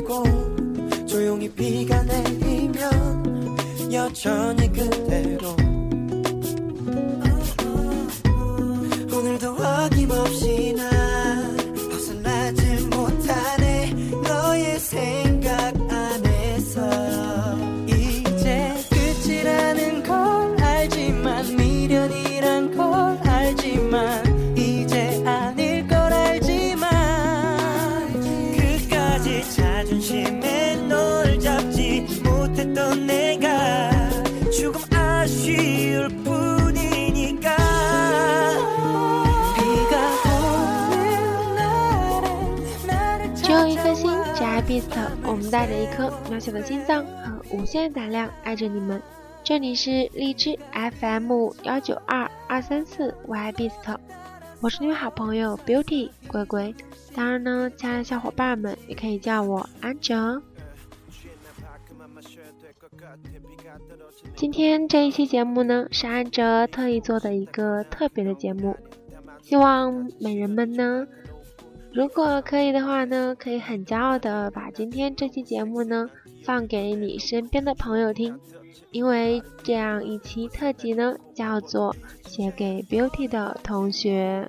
보이고 조용히 비가 내리면 여전히 그대로. 오늘도 어김없이 나 一颗心，只爱 Beast。我们带着一颗渺小的心脏和无限胆量爱着你们。这里是荔枝 FM 幺九二二三四 Y Beast，我是你们好朋友 Beauty 龟龟。当然呢，亲爱的小伙伴们也可以叫我安哲。今天这一期节目呢，是安哲特意做的一个特别的节目，希望美人们呢。如果可以的话呢，可以很骄傲的把今天这期节目呢放给你身边的朋友听，因为这样一期特辑呢叫做写给 Beauty 的同学。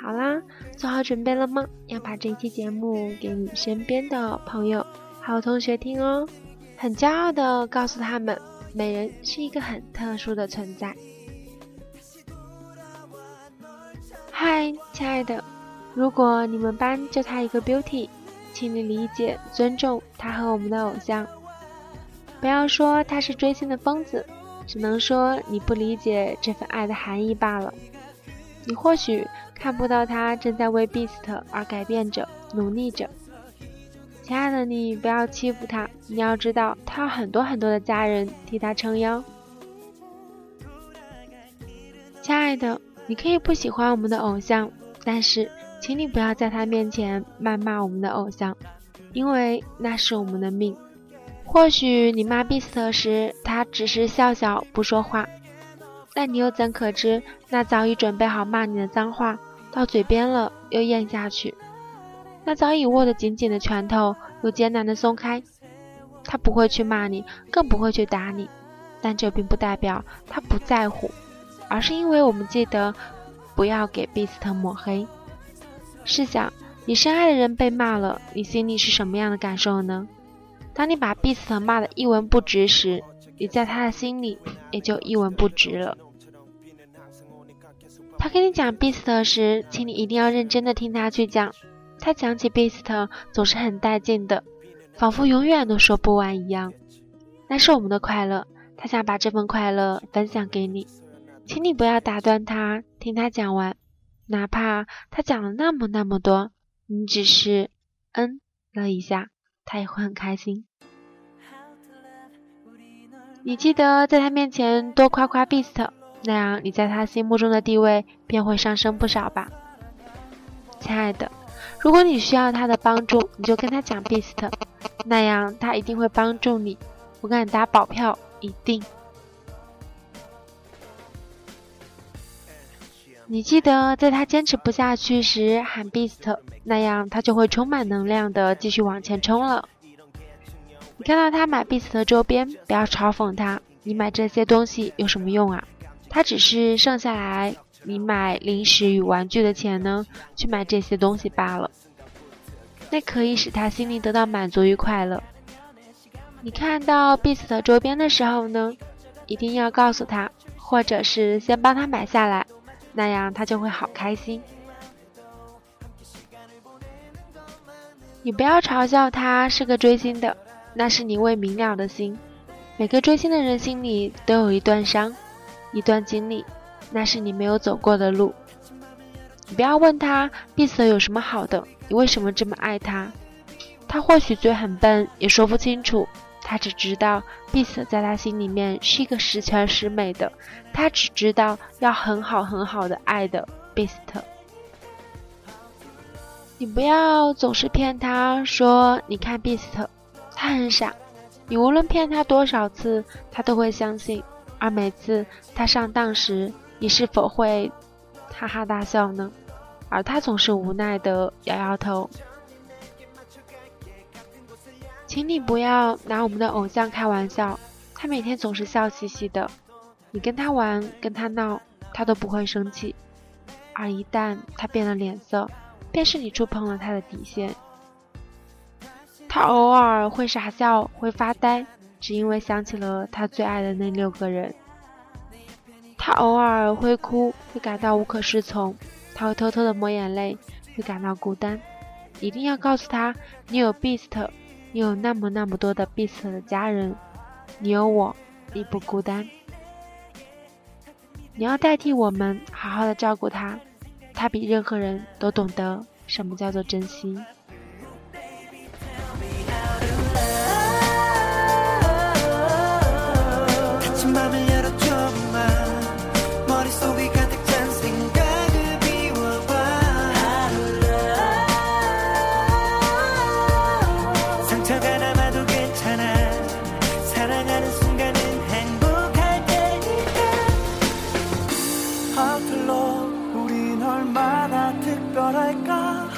好啦，做好准备了吗？要把这期节目给你身边的朋友还有同学听哦，很骄傲的告诉他们，美人是一个很特殊的存在。亲爱的，如果你们班就他一个 Beauty，请你理解、尊重他和我们的偶像，不要说他是追星的疯子，只能说你不理解这份爱的含义罢了。你或许看不到他正在为 Beast 而改变着、努力着。亲爱的，你不要欺负他，你要知道他有很多很多的家人替他撑腰。亲爱的。你可以不喜欢我们的偶像，但是请你不要在他面前谩骂我们的偶像，因为那是我们的命。或许你骂 Beast 时，他只是笑笑不说话，但你又怎可知那早已准备好骂你的脏话到嘴边了又咽下去？那早已握得紧紧的拳头又艰难的松开。他不会去骂你，更不会去打你，但这并不代表他不在乎。而是因为我们记得不要给 Beast 抹黑。试想，你深爱的人被骂了，你心里是什么样的感受呢？当你把 Beast 骂得一文不值时，你在他的心里也就一文不值了。他跟你讲 Beast 时，请你一定要认真的听他去讲。他讲起 Beast 总是很带劲的，仿佛永远都说不完一样。那是我们的快乐，他想把这份快乐分享给你。请你不要打断他，听他讲完，哪怕他讲了那么那么多，你只是嗯了一下，他也会很开心。你记得在他面前多夸夸 Beast，那样你在他心目中的地位便会上升不少吧，亲爱的。如果你需要他的帮助，你就跟他讲 Beast，那样他一定会帮助你，我敢打保票，一定。你记得在他坚持不下去时喊 Beast，那样他就会充满能量的继续往前冲了。你看到他买 Beast 的周边，不要嘲讽他，你买这些东西有什么用啊？他只是剩下来你买零食与玩具的钱呢，去买这些东西罢了。那可以使他心里得到满足与快乐。你看到 Beast 的周边的时候呢，一定要告诉他，或者是先帮他买下来。那样他就会好开心。你不要嘲笑他是个追星的，那是你未明了的心。每个追星的人心里都有一段伤，一段经历，那是你没有走过的路。你不要问他 Beast 有什么好的，你为什么这么爱他？他或许嘴很笨，也说不清楚。他只知道，Beast 在他心里面是一个十全十美的。他只知道要很好很好的爱的 Beast。你不要总是骗他说，你看 Beast，他很傻。你无论骗他多少次，他都会相信。而每次他上当时，你是否会哈哈大笑呢？而他总是无奈的摇摇头。请你不要拿我们的偶像开玩笑，他每天总是笑嘻嘻的，你跟他玩、跟他闹，他都不会生气，而一旦他变了脸色，便是你触碰了他的底线。他偶尔会傻笑，会发呆，只因为想起了他最爱的那六个人。他偶尔会哭，会感到无可适从，他会偷偷的抹眼泪，会感到孤单。一定要告诉他，你有 Beast。你有那么那么多的彼此的家人，你有我，你不孤单。你要代替我们好好的照顾他，他比任何人都懂得什么叫做珍惜。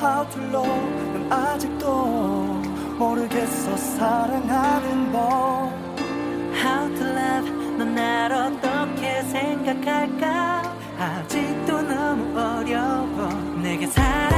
How to love 난 아직도 모르겠어. 사랑하는 법. How to love. 넌 날 어떻게 생각할까? 아직도 너무 어려워. 내게 사랑